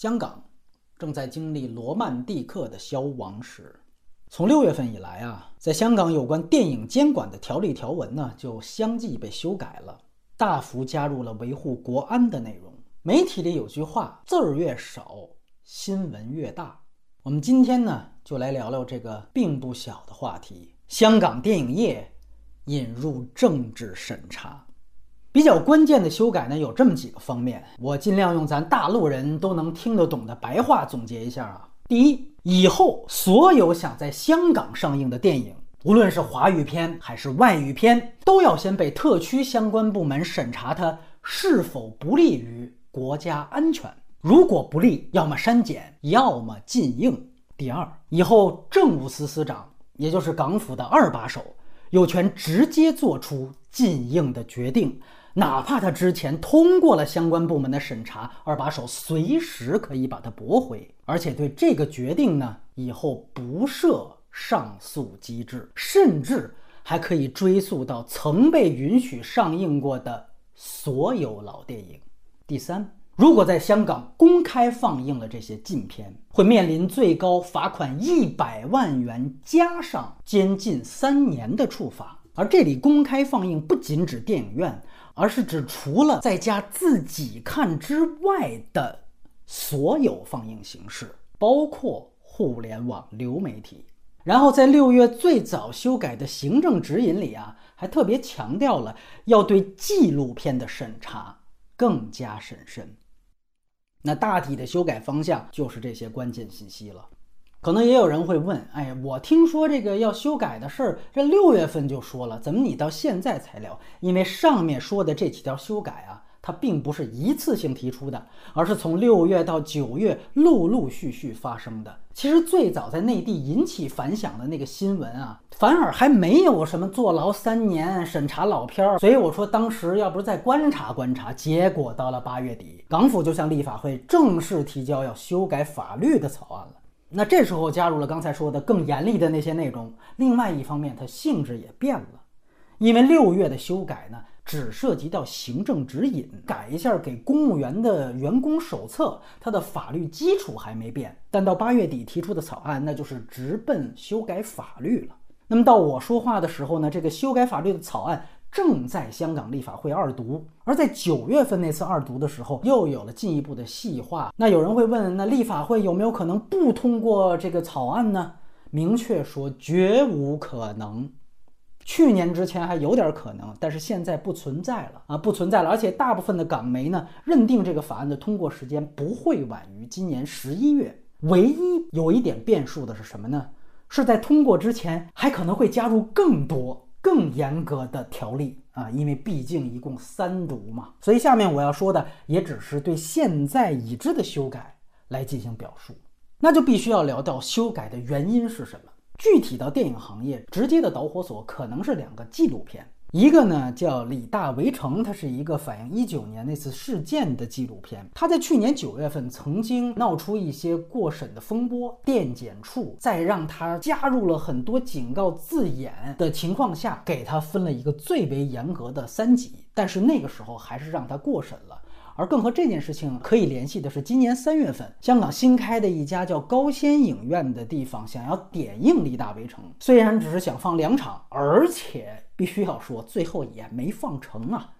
香港正在经历罗曼蒂克的消亡时。从六月份以来啊，在香港有关电影监管的条例条文呢，就相继被修改了，大幅加入了维护国安的内容。媒体里有句话：字儿越少，新闻越大。我们今天呢，就来聊聊这个并不小的话题——香港电影业引入政治审查。比较关键的修改呢，有这么几个方面，我尽量用咱大陆人都能听得懂的白话总结一下啊。第一，以后所有想在香港上映的电影，无论是华语片还是外语片，都要先被特区相关部门审查，它是否不利于国家安全。如果不利，要么删减，要么禁映。第二，以后政务司司长，也就是港府的二把手，有权直接做出禁映的决定。哪怕他之前通过了相关部门的审查，二把手随时可以把它驳回，而且对这个决定呢，以后不设上诉机制，甚至还可以追溯到曾被允许上映过的所有老电影。第三，如果在香港公开放映了这些禁片，会面临最高罚款一百万元加上监禁三年的处罚。而这里公开放映不仅指电影院。而是指除了在家自己看之外的所有放映形式，包括互联网流媒体。然后在六月最早修改的行政指引里啊，还特别强调了要对纪录片的审查更加审慎。那大体的修改方向就是这些关键信息了。可能也有人会问，哎，我听说这个要修改的事儿，这六月份就说了，怎么你到现在才聊？因为上面说的这几条修改啊，它并不是一次性提出的，而是从六月到九月陆陆续续发生的。其实最早在内地引起反响的那个新闻啊，反而还没有什么坐牢三年、审查老片儿。所以我说当时要不是再观察观察，结果到了八月底，港府就向立法会正式提交要修改法律的草案了。那这时候加入了刚才说的更严厉的那些内容。另外一方面，它性质也变了，因为六月的修改呢，只涉及到行政指引，改一下给公务员的员工手册，它的法律基础还没变。但到八月底提出的草案，那就是直奔修改法律了。那么到我说话的时候呢，这个修改法律的草案。正在香港立法会二读，而在九月份那次二读的时候，又有了进一步的细化。那有人会问，那立法会有没有可能不通过这个草案呢？明确说，绝无可能。去年之前还有点可能，但是现在不存在了啊，不存在了。而且大部分的港媒呢，认定这个法案的通过时间不会晚于今年十一月。唯一有一点变数的是什么呢？是在通过之前，还可能会加入更多。更严格的条例啊，因为毕竟一共三读嘛，所以下面我要说的也只是对现在已知的修改来进行表述，那就必须要聊到修改的原因是什么。具体到电影行业，直接的导火索可能是两个纪录片。一个呢叫《李大围城》，它是一个反映一九年那次事件的纪录片。它在去年九月份曾经闹出一些过审的风波，电检处在让他加入了很多警告字眼的情况下，给他分了一个最为严格的三级。但是那个时候还是让他过审了。而更和这件事情可以联系的是，今年三月份，香港新开的一家叫高仙影院的地方想要点映《李大围城》，虽然只是想放两场，而且必须要说最后也没放成啊，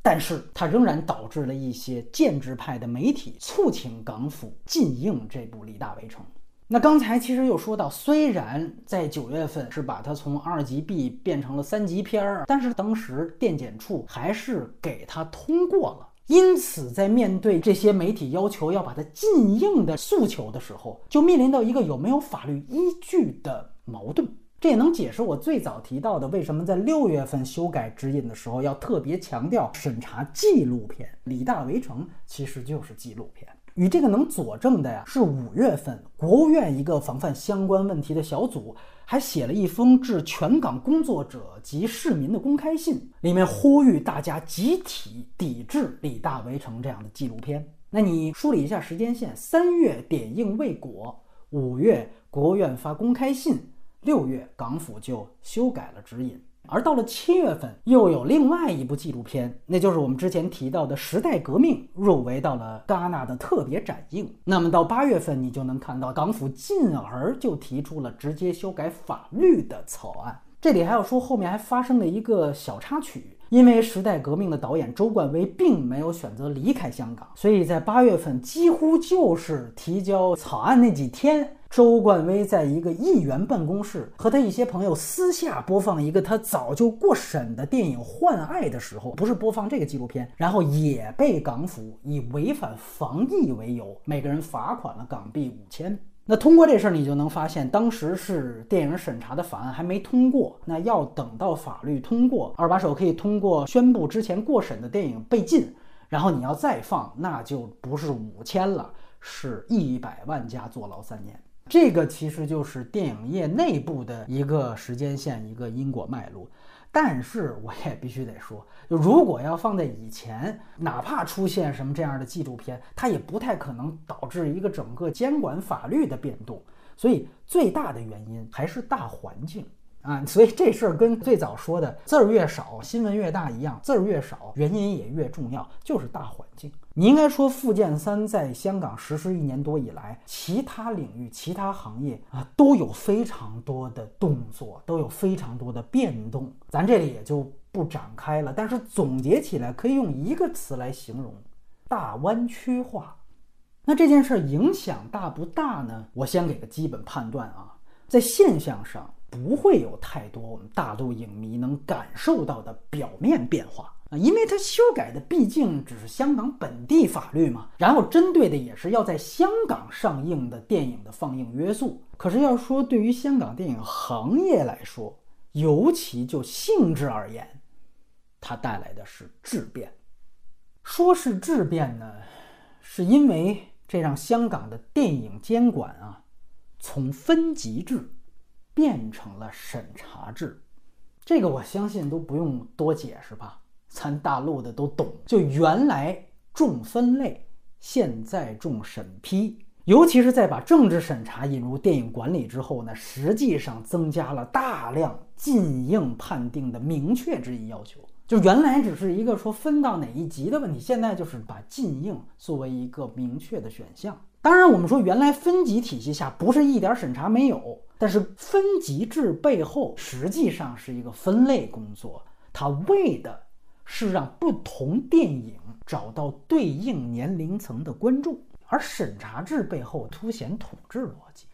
但是它仍然导致了一些建制派的媒体促请港府禁映这部《李大围城》。那刚才其实又说到，虽然在九月份是把它从二级 B 变成了三级片儿，但是当时电检处还是给它通过了。因此，在面对这些媒体要求要把它禁映的诉求的时候，就面临到一个有没有法律依据的矛盾。这也能解释我最早提到的，为什么在六月份修改指引的时候要特别强调审查纪录片。《李大围城》其实就是纪录片。与这个能佐证的呀，是五月份国务院一个防范相关问题的小组。还写了一封致全港工作者及市民的公开信，里面呼吁大家集体抵制《李大围城》这样的纪录片。那你梳理一下时间线：三月点映未果，五月国务院发公开信，六月港府就修改了指引。而到了七月份，又有另外一部纪录片，那就是我们之前提到的《时代革命》入围到了戛纳的特别展映。那么到八月份，你就能看到港府进而就提出了直接修改法律的草案。这里还要说，后面还发生了一个小插曲，因为《时代革命》的导演周冠威并没有选择离开香港，所以在八月份几乎就是提交草案那几天，周冠威在一个议员办公室和他一些朋友私下播放一个他早就过审的电影《换爱》的时候，不是播放这个纪录片，然后也被港府以违反防疫为由，每个人罚款了港币五千。那通过这事儿，你就能发现，当时是电影审查的法案还没通过，那要等到法律通过，二把手可以通过宣布之前过审的电影被禁，然后你要再放，那就不是五千了，是一百万加坐牢三年。这个其实就是电影业内部的一个时间线，一个因果脉络。但是我也必须得说，就如果要放在以前，哪怕出现什么这样的纪录片，它也不太可能导致一个整个监管法律的变动。所以最大的原因还是大环境。啊，所以这事儿跟最早说的字儿越少，新闻越大一样，字儿越少，原因也越重要，就是大环境。你应该说，福建三在香港实施一年多以来，其他领域、其他行业啊，都有非常多的动作，都有非常多的变动，咱这里也就不展开了。但是总结起来，可以用一个词来形容：大湾区化。那这件事儿影响大不大呢？我先给个基本判断啊，在现象上。不会有太多我们大陆影迷能感受到的表面变化啊，因为它修改的毕竟只是香港本地法律嘛，然后针对的也是要在香港上映的电影的放映约束。可是要说对于香港电影行业来说，尤其就性质而言，它带来的是质变。说是质变呢，是因为这让香港的电影监管啊，从分级制。变成了审查制，这个我相信都不用多解释吧，咱大陆的都懂。就原来重分类，现在重审批，尤其是在把政治审查引入电影管理之后呢，实际上增加了大量禁映判定的明确质疑要求。就原来只是一个说分到哪一级的问题，现在就是把禁映作为一个明确的选项。当然，我们说原来分级体系下不是一点审查没有。但是分级制背后实际上是一个分类工作，它为的是让不同电影找到对应年龄层的观众，而审查制背后凸显统治逻辑。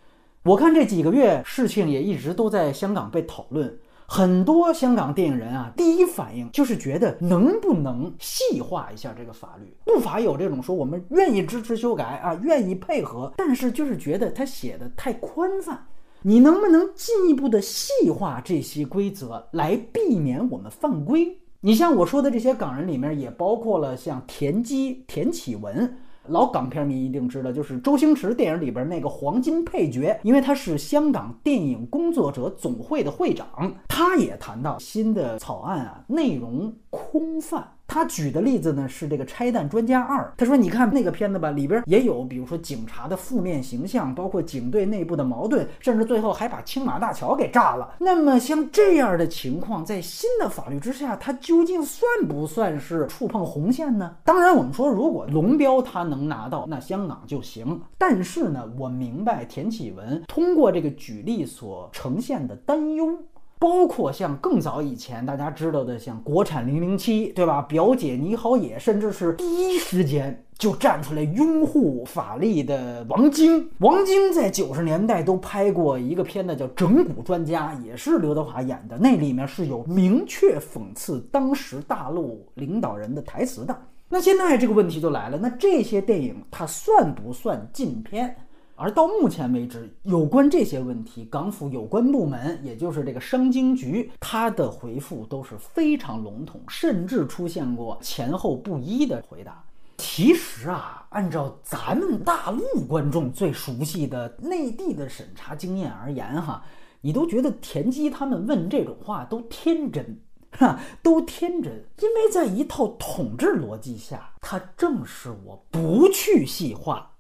我看这几个月事情也一直都在香港被讨论，很多香港电影人啊，第一反应就是觉得能不能细化一下这个法律？不乏有这种说我们愿意支持修改啊，愿意配合，但是就是觉得他写的太宽泛。你能不能进一步的细化这些规则，来避免我们犯规？你像我说的这些港人里面，也包括了像田鸡、田启文。老港片迷一定知道，就是周星驰电影里边那个黄金配角，因为他是香港电影工作者总会的会长。他也谈到新的草案啊，内容空泛。他举的例子呢是这个《拆弹专家二》，他说：“你看那个片子吧，里边也有，比如说警察的负面形象，包括警队内部的矛盾，甚至最后还把青马大桥给炸了。那么像这样的情况，在新的法律之下，它究竟算不算是触碰红线呢？当然，我们说如果龙标他能拿到，那香港就行。但是呢，我明白田启文通过这个举例所呈现的担忧。”包括像更早以前大家知道的，像国产零零七，对吧？表姐倪好野，甚至是第一时间就站出来拥护法力的王晶。王晶在九十年代都拍过一个片子叫《整蛊专家》，也是刘德华演的，那里面是有明确讽刺当时大陆领导人的台词的。那现在这个问题就来了，那这些电影它算不算禁片？而到目前为止，有关这些问题，港府有关部门，也就是这个商经局，他的回复都是非常笼统，甚至出现过前后不一的回答。其实啊，按照咱们大陆观众最熟悉的内地的审查经验而言，哈，你都觉得田鸡他们问这种话都天真，哈，都天真，因为在一套统治逻辑下，它正是我不去细化。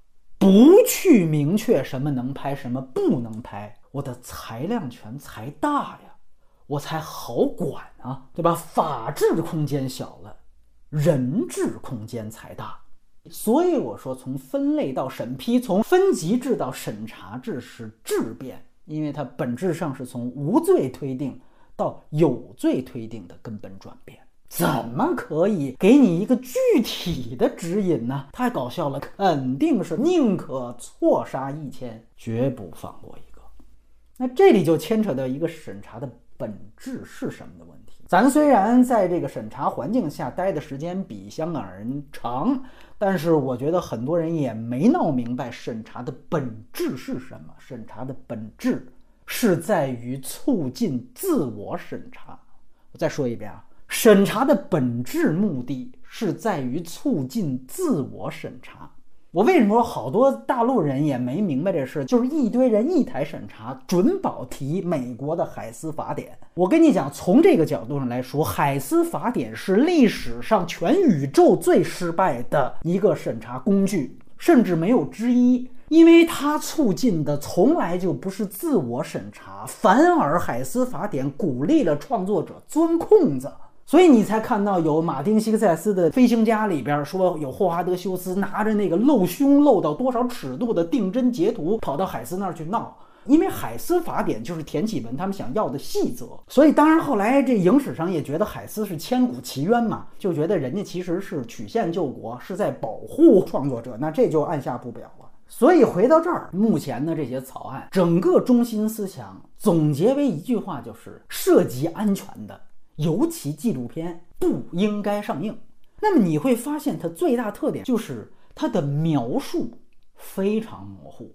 不去明确什么能拍，什么不能拍，我的裁量权才大呀！我才好管啊，对吧？法治空间小了，人治空间才大。所以我说，从分类到审批，从分级制到审查制是质变，因为它本质上是从无罪推定到有罪推定的根本转变。怎么可以给你一个具体的指引呢？太搞笑了，肯定是宁可错杀一千，绝不放过一个。那这里就牵扯到一个审查的本质是什么的问题。咱虽然在这个审查环境下待的时间比香港人长，但是我觉得很多人也没闹明白审查的本质是什么。审查的本质是在于促进自我审查。我再说一遍啊。审查的本质目的是在于促进自我审查。我为什么说好多大陆人也没明白这事？就是一堆人一台审查，准保提美国的海思法典。我跟你讲，从这个角度上来说，海思法典是历史上全宇宙最失败的一个审查工具，甚至没有之一。因为它促进的从来就不是自我审查，反而海思法典鼓励了创作者钻空子。所以你才看到有马丁·西克塞斯的《飞行家》里边说有霍华德·休斯拿着那个露胸露到多少尺度的定帧截图跑到海斯那儿去闹，因为海斯法典就是田启文他们想要的细则。所以当然后来这影史上也觉得海斯是千古奇冤嘛，就觉得人家其实是曲线救国，是在保护创作者，那这就按下不表了。所以回到这儿，目前的这些草案整个中心思想总结为一句话，就是涉及安全的。尤其纪录片不应该上映。那么你会发现，它最大特点就是它的描述非常模糊，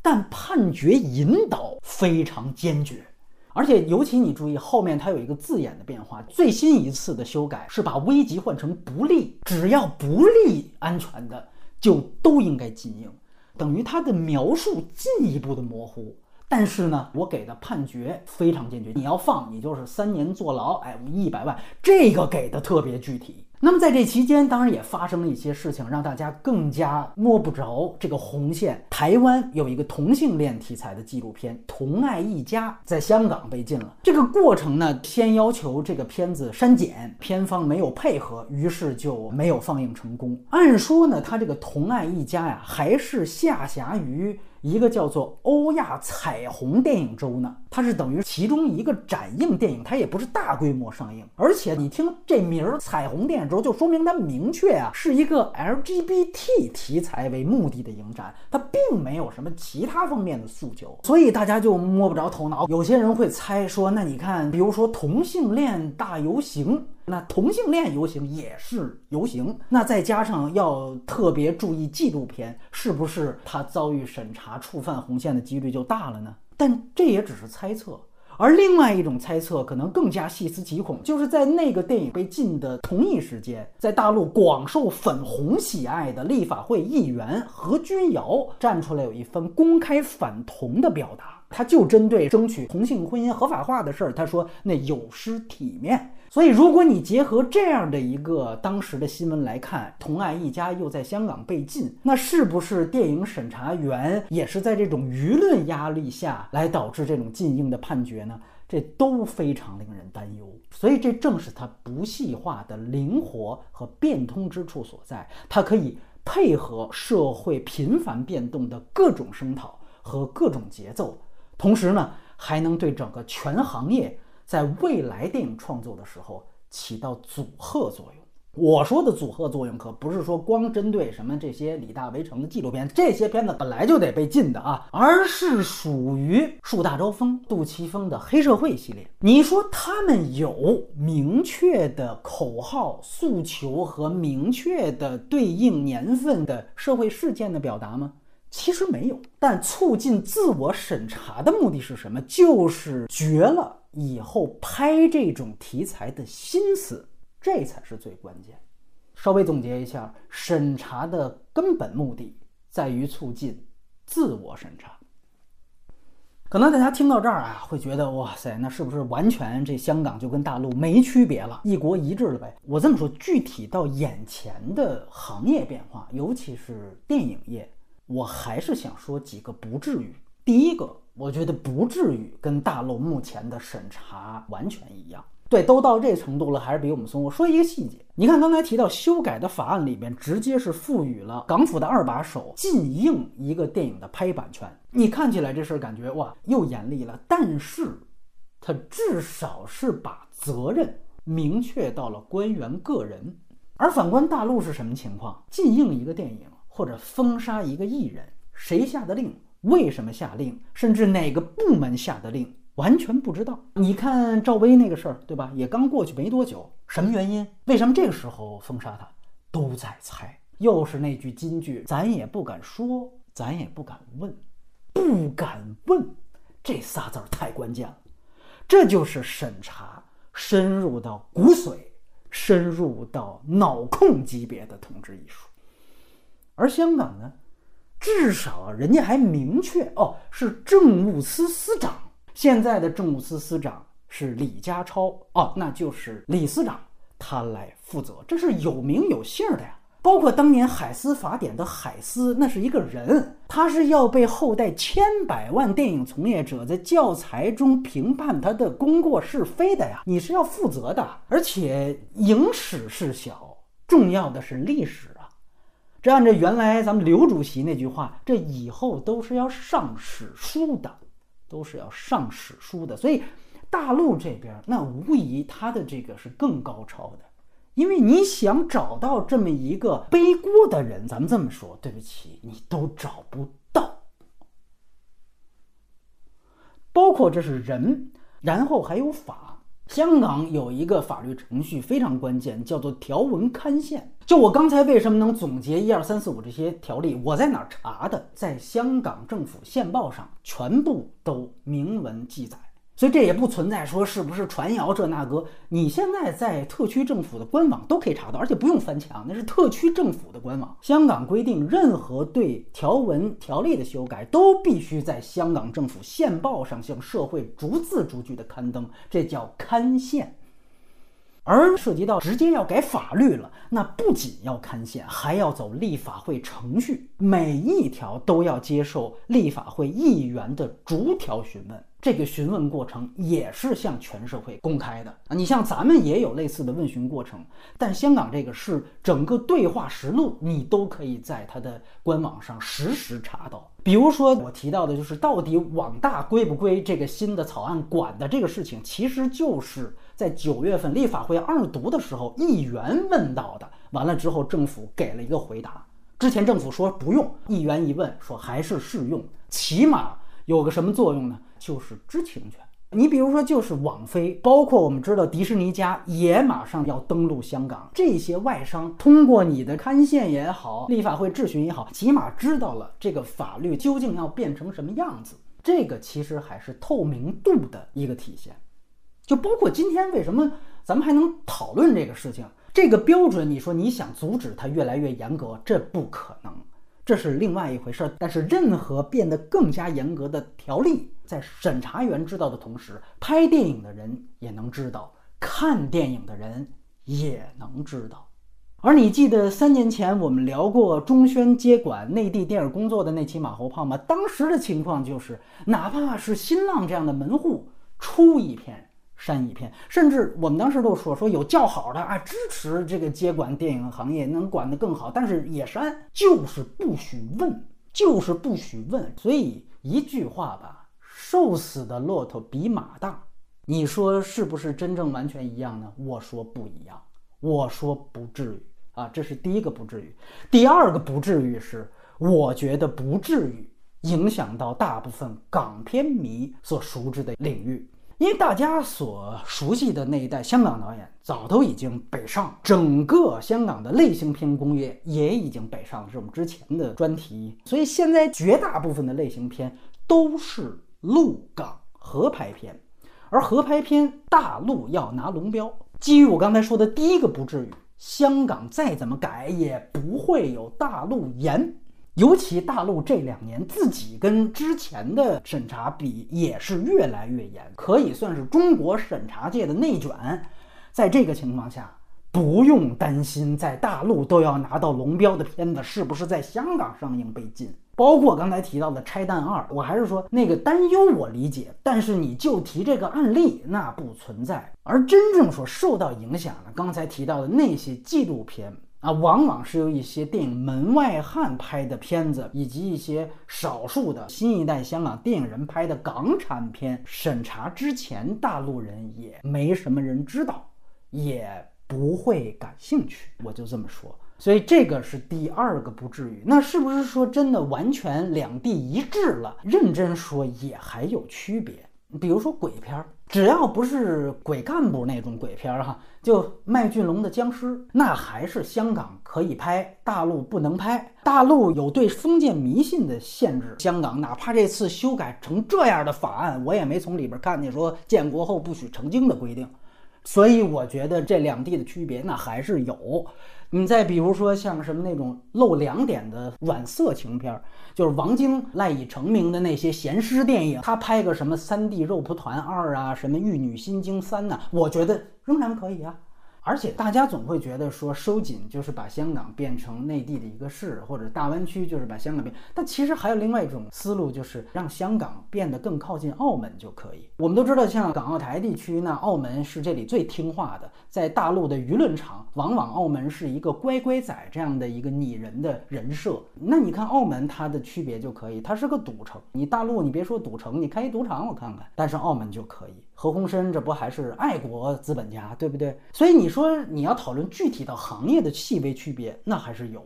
但判决引导非常坚决。而且尤其你注意后面它有一个字眼的变化，最新一次的修改是把危及换成不利，只要不利安全的就都应该禁映，等于它的描述进一步的模糊。但是呢，我给的判决非常坚决，你要放你就是三年坐牢，哎，一百万，这个给的特别具体。那么在这期间，当然也发生了一些事情，让大家更加摸不着这个红线。台湾有一个同性恋题材的纪录片《同爱一家》在香港被禁了。这个过程呢，先要求这个片子删减，片方没有配合，于是就没有放映成功。按说呢，他这个《同爱一家》呀，还是下辖于。一个叫做欧亚彩虹电影周呢，它是等于其中一个展映电影，它也不是大规模上映。而且你听这名儿“彩虹电影周”，就说明它明确啊是一个 LGBT 题材为目的的影展，它并没有什么其他方面的诉求，所以大家就摸不着头脑。有些人会猜说，那你看，比如说同性恋大游行。那同性恋游行也是游行，那再加上要特别注意纪录片，是不是他遭遇审查触犯红线的几率就大了呢？但这也只是猜测。而另外一种猜测可能更加细思极恐，就是在那个电影被禁的同一时间，在大陆广受粉红喜爱的立法会议员何君尧站出来有一番公开反同的表达，他就针对争取同性婚姻合法化的事儿，他说那有失体面。所以，如果你结合这样的一个当时的新闻来看，同爱一家又在香港被禁，那是不是电影审查员也是在这种舆论压力下来导致这种禁映的判决呢？这都非常令人担忧。所以，这正是它不细化的灵活和变通之处所在。它可以配合社会频繁变动的各种声讨和各种节奏，同时呢，还能对整个全行业。在未来电影创作的时候起到阻吓作用。我说的阻吓作用可不是说光针对什么这些李大围城的纪录片，这些片子本来就得被禁的啊，而是属于树大招风、杜琪峰的黑社会系列。你说他们有明确的口号诉求和明确的对应年份的社会事件的表达吗？其实没有。但促进自我审查的目的是什么？就是绝了。以后拍这种题材的心思，这才是最关键。稍微总结一下，审查的根本目的在于促进自我审查。可能大家听到这儿啊，会觉得哇塞，那是不是完全这香港就跟大陆没区别了，一国一制了呗？我这么说，具体到眼前的行业变化，尤其是电影业，我还是想说几个不至于。第一个，我觉得不至于跟大陆目前的审查完全一样。对，都到这程度了，还是比我们松。我说一个细节，你看刚才提到修改的法案里边，直接是赋予了港府的二把手禁映一个电影的拍版权。你看起来这事儿感觉哇，又严厉了，但是它至少是把责任明确到了官员个人。而反观大陆是什么情况？禁映一个电影或者封杀一个艺人，谁下的令？为什么下令？甚至哪个部门下的令？完全不知道。你看赵薇那个事儿，对吧？也刚过去没多久，什么原因？为什么这个时候封杀他？都在猜。又是那句金句，咱也不敢说，咱也不敢问，不敢问，这仨字儿太关键了。这就是审查深入到骨髓、深入到脑控级别的统治艺术。而香港呢，至少人家还明确哦，是政务司司长。现在的政务司司长是李家超哦，那就是李司长，他来负责，这是有名有姓的呀。包括当年海思法典的海思，那是一个人，他是要被后代千百万电影从业者在教材中评判他的功过是非的呀。你是要负责的，而且影史是小，重要的是历史。这按照原来咱们刘主席那句话，这以后都是要上史书的。都是要上史书的，所以大陆这边那无疑他的这个是更高超的，因为你想找到这么一个背锅的人，咱们这么说，对不起，你都找不到。包括这是人，然后还有法。香港有一个法律程序非常关键，叫做条文刊宪。就我刚才为什么能总结一二三四五这些条例？我在哪儿查的？在香港政府宪报上全部都明文记载。所以这也不存在说是不是传谣这那个，你现在在特区政府的官网都可以查到，而且不用翻墙，那是特区政府的官网。香港规定，任何对条文条例的修改都必须在香港政府宪报上向社会逐字逐句的刊登，这叫刊宪。而涉及到直接要改法律了，那不仅要刊宪，还要走立法会程序，每一条都要接受立法会议员的逐条询问。这个询问过程也是向全社会公开的啊！你像咱们也有类似的问询过程，但香港这个是整个对话实录，你都可以在它的官网上实时查到。比如说我提到的，就是到底网大归不归这个新的草案管的这个事情，其实就是在九月份立法会二读的时候，议员问到的。完了之后，政府给了一个回答。之前政府说不用，议员一问说还是适用，起码有个什么作用呢？就是知情权。你比如说，就是网飞，包括我们知道迪士尼家也马上要登陆香港，这些外商通过你的刊宪也好，立法会质询也好，起码知道了这个法律究竟要变成什么样子。这个其实还是透明度的一个体现。就包括今天为什么咱们还能讨论这个事情，这个标准，你说你想阻止它越来越严格，这不可能。这是另外一回事儿，但是任何变得更加严格的条例，在审查员知道的同时，拍电影的人也能知道，看电影的人也能知道。而你记得三年前我们聊过中宣接管内地电影工作的那期马后炮吗？当时的情况就是，哪怕是新浪这样的门户出一篇。删一篇，甚至我们当时都说说有叫好的啊，支持这个接管电影行业，能管得更好，但是也删，就是不许问，就是不许问。所以一句话吧，瘦死的骆驼比马大，你说是不是真正完全一样呢？我说不一样，我说不至于啊，这是第一个不至于。第二个不至于是，我觉得不至于影响到大部分港片迷所熟知的领域。因为大家所熟悉的那一代香港导演早都已经北上，整个香港的类型片工业也已经北上了，是我们之前的专题。所以现在绝大部分的类型片都是陆港合拍片，而合拍片大陆要拿龙标。基于我刚才说的第一个不至于，香港再怎么改也不会有大陆严。尤其大陆这两年自己跟之前的审查比也是越来越严，可以算是中国审查界的内卷。在这个情况下，不用担心在大陆都要拿到龙标的片子是不是在香港上映被禁。包括刚才提到的《拆弹二》，我还是说那个担忧我理解，但是你就提这个案例，那不存在。而真正说受到影响的，刚才提到的那些纪录片啊，往往是由一些电影门外汉拍的片子，以及一些少数的新一代香港电影人拍的港产片。审查之前，大陆人也没什么人知道，也不会感兴趣。我就这么说。所以这个是第二个不至于，那是不是说真的完全两地一致了？认真说也还有区别。比如说鬼片，只要不是鬼干部那种鬼片儿哈，就麦浚龙的僵尸，那还是香港可以拍，大陆不能拍。大陆有对封建迷信的限制，香港哪怕这次修改成这样的法案，我也没从里边看见说建国后不许成精的规定。所以我觉得这两地的区别那还是有。你再比如说像什么那种露两点的软色情片儿，就是王晶赖以成名的那些闲诗电影，他拍个什么《三 D 肉蒲团二》啊，什么《玉女心经三》呐，我觉得仍然可以啊。而且大家总会觉得说收紧就是把香港变成内地的一个市，或者大湾区就是把香港变。但其实还有另外一种思路，就是让香港变得更靠近澳门就可以。我们都知道，像港澳台地区，那澳门是这里最听话的。在大陆的舆论场，往往澳门是一个乖乖仔这样的一个拟人的人设。那你看澳门它的区别就可以，它是个赌城。你大陆你别说赌城，你开一赌场我看看。但是澳门就可以。何鸿燊这不还是爱国资本家，对不对？所以你说你要讨论具体到行业的细微区别，那还是有，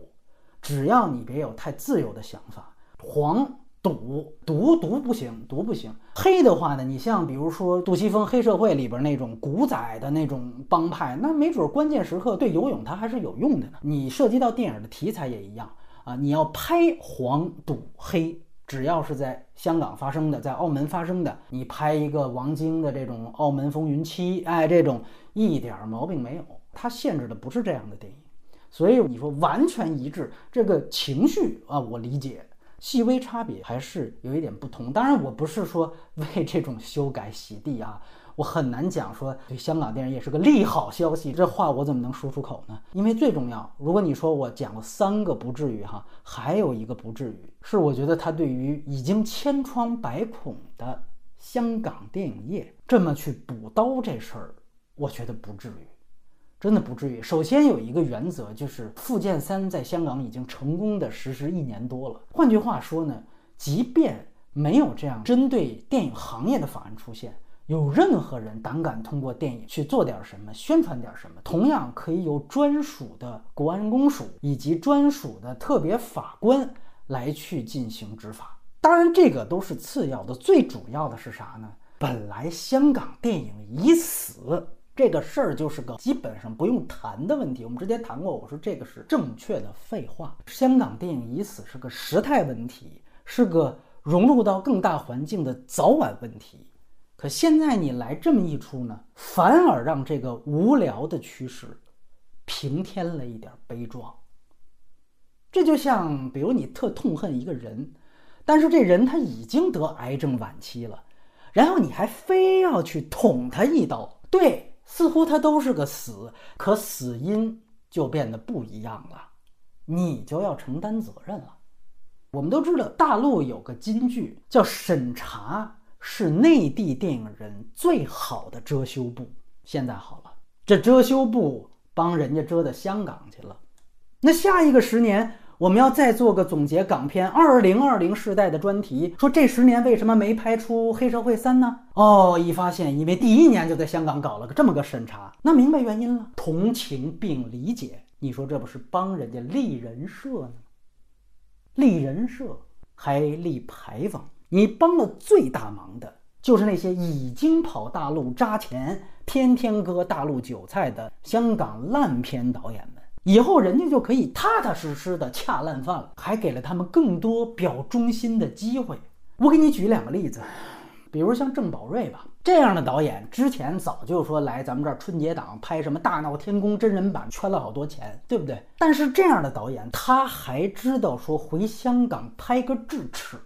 只要你别有太自由的想法。黄赌毒毒不行，毒不行。黑的话呢，你像比如说杜琪峰黑社会里边那种古仔的那种帮派，那没准关键时刻对游泳它还是有用的呢。你涉及到电影的题材也一样啊，你要拍黄赌黑。只要是在香港发生的，在澳门发生的，你拍一个王晶的这种《澳门风云七》，哎，这种一点毛病没有。它限制的不是这样的电影，所以你说完全一致，这个情绪啊，我理解，细微差别还是有一点不同。当然，我不是说为这种修改洗地啊。我很难讲说对香港电影也是个利好消息，这话我怎么能说出口呢？因为最重要，如果你说我讲了三个不至于哈，还有一个不至于，是我觉得他对于已经千疮百孔的香港电影业这么去补刀这事儿，我觉得不至于，真的不至于。首先有一个原则，就是《复建三》在香港已经成功的实施一年多了。换句话说呢，即便没有这样针对电影行业的法案出现。有任何人胆敢通过电影去做点什么、宣传点什么，同样可以有专属的国安公署以及专属的特别法官来去进行执法。当然，这个都是次要的，最主要的是啥呢？本来香港电影已死这个事儿就是个基本上不用谈的问题。我们之前谈过，我说这个是正确的废话。香港电影已死是个时态问题，是个融入到更大环境的早晚问题。可现在你来这么一出呢，反而让这个无聊的趋势平添了一点悲壮。这就像，比如你特痛恨一个人，但是这人他已经得癌症晚期了，然后你还非要去捅他一刀，对，似乎他都是个死，可死因就变得不一样了，你就要承担责任了。我们都知道，大陆有个金句叫审查。是内地电影人最好的遮羞布。现在好了，这遮羞布帮人家遮到香港去了。那下一个十年，我们要再做个总结港片二零二零时代的专题，说这十年为什么没拍出《黑社会三》呢？哦，一发现，因为第一年就在香港搞了个这么个审查，那明白原因了，同情并理解。你说这不是帮人家立人设呢？立人设还立牌坊。你帮了最大忙的，就是那些已经跑大陆扎钱、天天割大陆韭菜的香港烂片导演们。以后人家就可以踏踏实实的恰烂饭了，还给了他们更多表忠心的机会。我给你举两个例子，比如像郑宝瑞吧，这样的导演，之前早就说来咱们这儿春节档拍什么《大闹天宫》真人版，圈了好多钱，对不对？但是这样的导演，他还知道说回香港拍个智齿。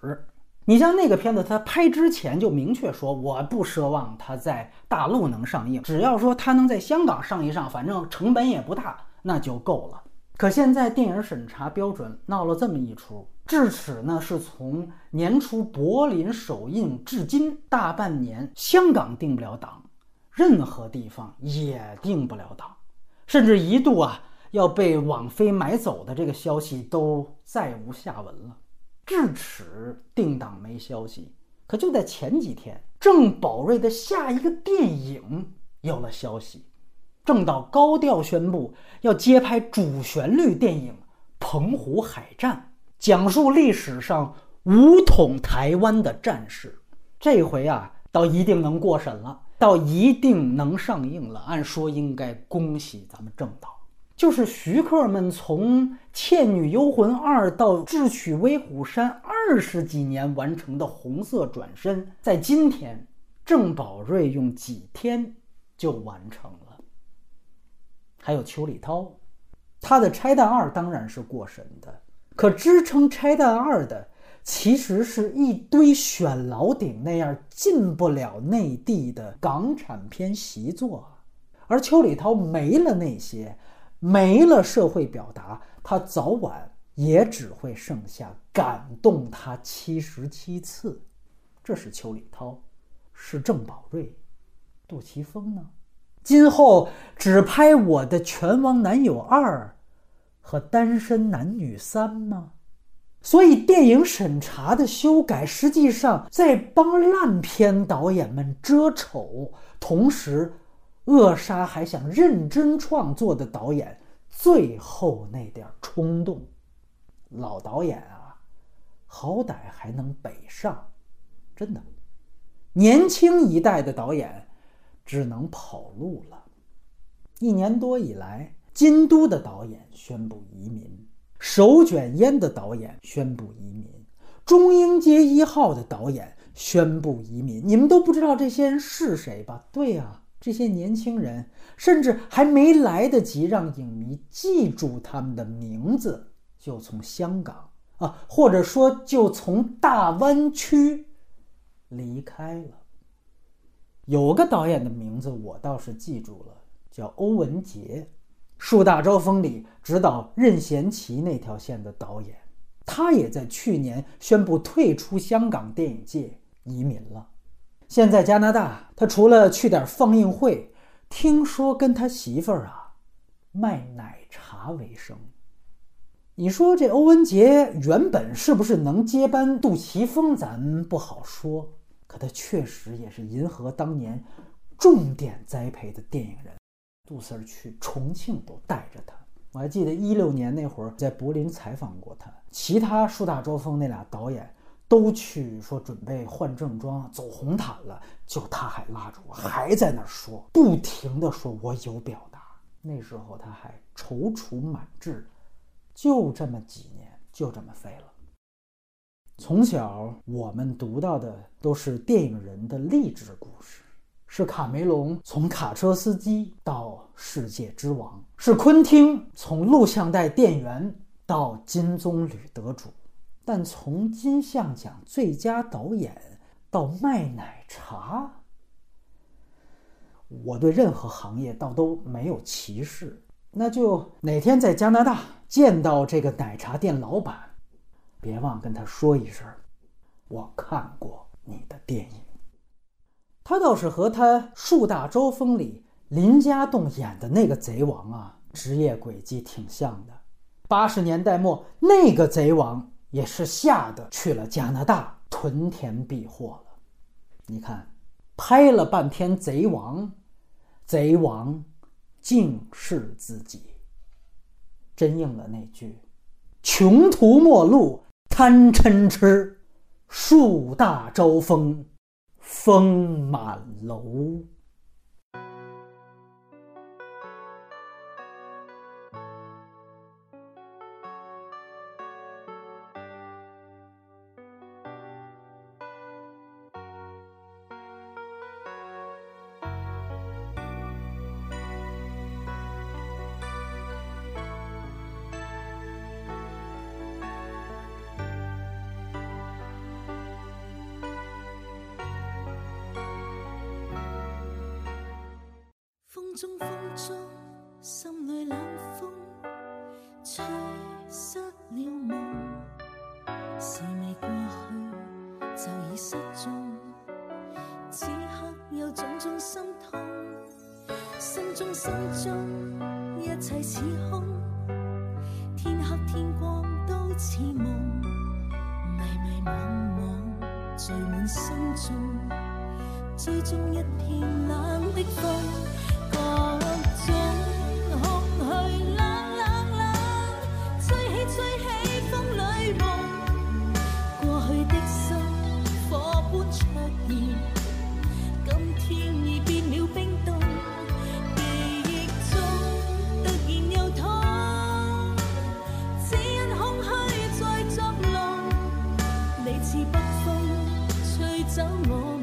你像那个片子，他拍之前就明确说，我不奢望他在大陆能上映，只要说他能在香港上一上，反正成本也不大，那就够了。可现在电影审查标准闹了这么一出，智齿呢是从年初柏林首映至今大半年，香港定不了档，任何地方也定不了档，甚至一度啊。要被网飞买走的这个消息都再无下文了，智齿定档没消息。可就在前几天，郑宝瑞的下一个电影有了消息，郑导高调宣布要接拍主旋律电影《澎湖海战》，讲述历史上武统台湾的战士。这回啊，倒一定能过审了，倒一定能上映了。按说应该恭喜咱们郑导。就是徐克们从《倩女幽魂二》到《智取威虎山》二十几年完成的红色转身，在今天，郑宝瑞用几天就完成了。还有邱礼涛，他的《拆弹二》当然是过审的，可支撑《拆弹二》的，其实是一堆选老顶那样进不了内地的港产片习作，而邱礼涛没了那些。没了社会表达，他早晚也只会剩下感动他七十七次。这是邱礼涛，是郑宝瑞，杜琪峰呢？今后只拍我的拳王男友二和单身男女三吗？所以电影审查的修改，实际上在帮烂片导演们遮丑，同时。扼杀还想认真创作的导演最后那点冲动，老导演啊，好歹还能北上，真的，年轻一代的导演只能跑路了。一年多以来，京都的导演宣布移民，手卷烟的导演宣布移民，中英街一号的导演宣布移民，你们都不知道这些人是谁吧？对啊。这些年轻人甚至还没来得及让影迷记住他们的名字，就从香港啊，或者说就从大湾区离开了。有个导演的名字我倒是记住了，叫欧文杰，《树大招风》里指导任贤齐那条线的导演，他也在去年宣布退出香港电影界，移民了。现在加拿大，他除了去点放映会，听说跟他媳妇儿啊卖奶茶为生。你说这欧文杰原本是不是能接班杜琪峰，咱不好说。可他确实也是银河当年重点栽培的电影人。杜 Sir 去重庆都带着他。我还记得一六年那会儿在柏林采访过他。其他树大招风那俩导演。都去说准备换正装走红毯了，就他还拉着我，还在那说，不停的说我有表达。那时候他还踌躇满志，就这么几年，就这么废了。从小我们读到的都是电影人的励志故事，是卡梅隆从卡车司机到世界之王，是昆汀从录像带店员到金棕榈得主。但从金像奖最佳导演到卖奶茶，我对任何行业倒都没有歧视。那就哪天在加拿大见到这个奶茶店老板，别忘跟他说一声，我看过你的电影。他倒是和他《树大招风》里林家栋演的那个贼王啊，职业轨迹挺像的。八十年代末那个贼王。也是吓得去了加拿大屯田避祸了。你看，拍了半天贼王，贼王竟是自己，真应了那句：“穷途末路贪嗔痴，树大招风，风满楼。”风中风中，心里冷风吹失了梦，是未过去就已失踪，此刻有种种心痛。心中心中，一切似空，天黑天光都似梦，迷迷惘惘聚满心中，追踪一片冷的风。是北风吹走我。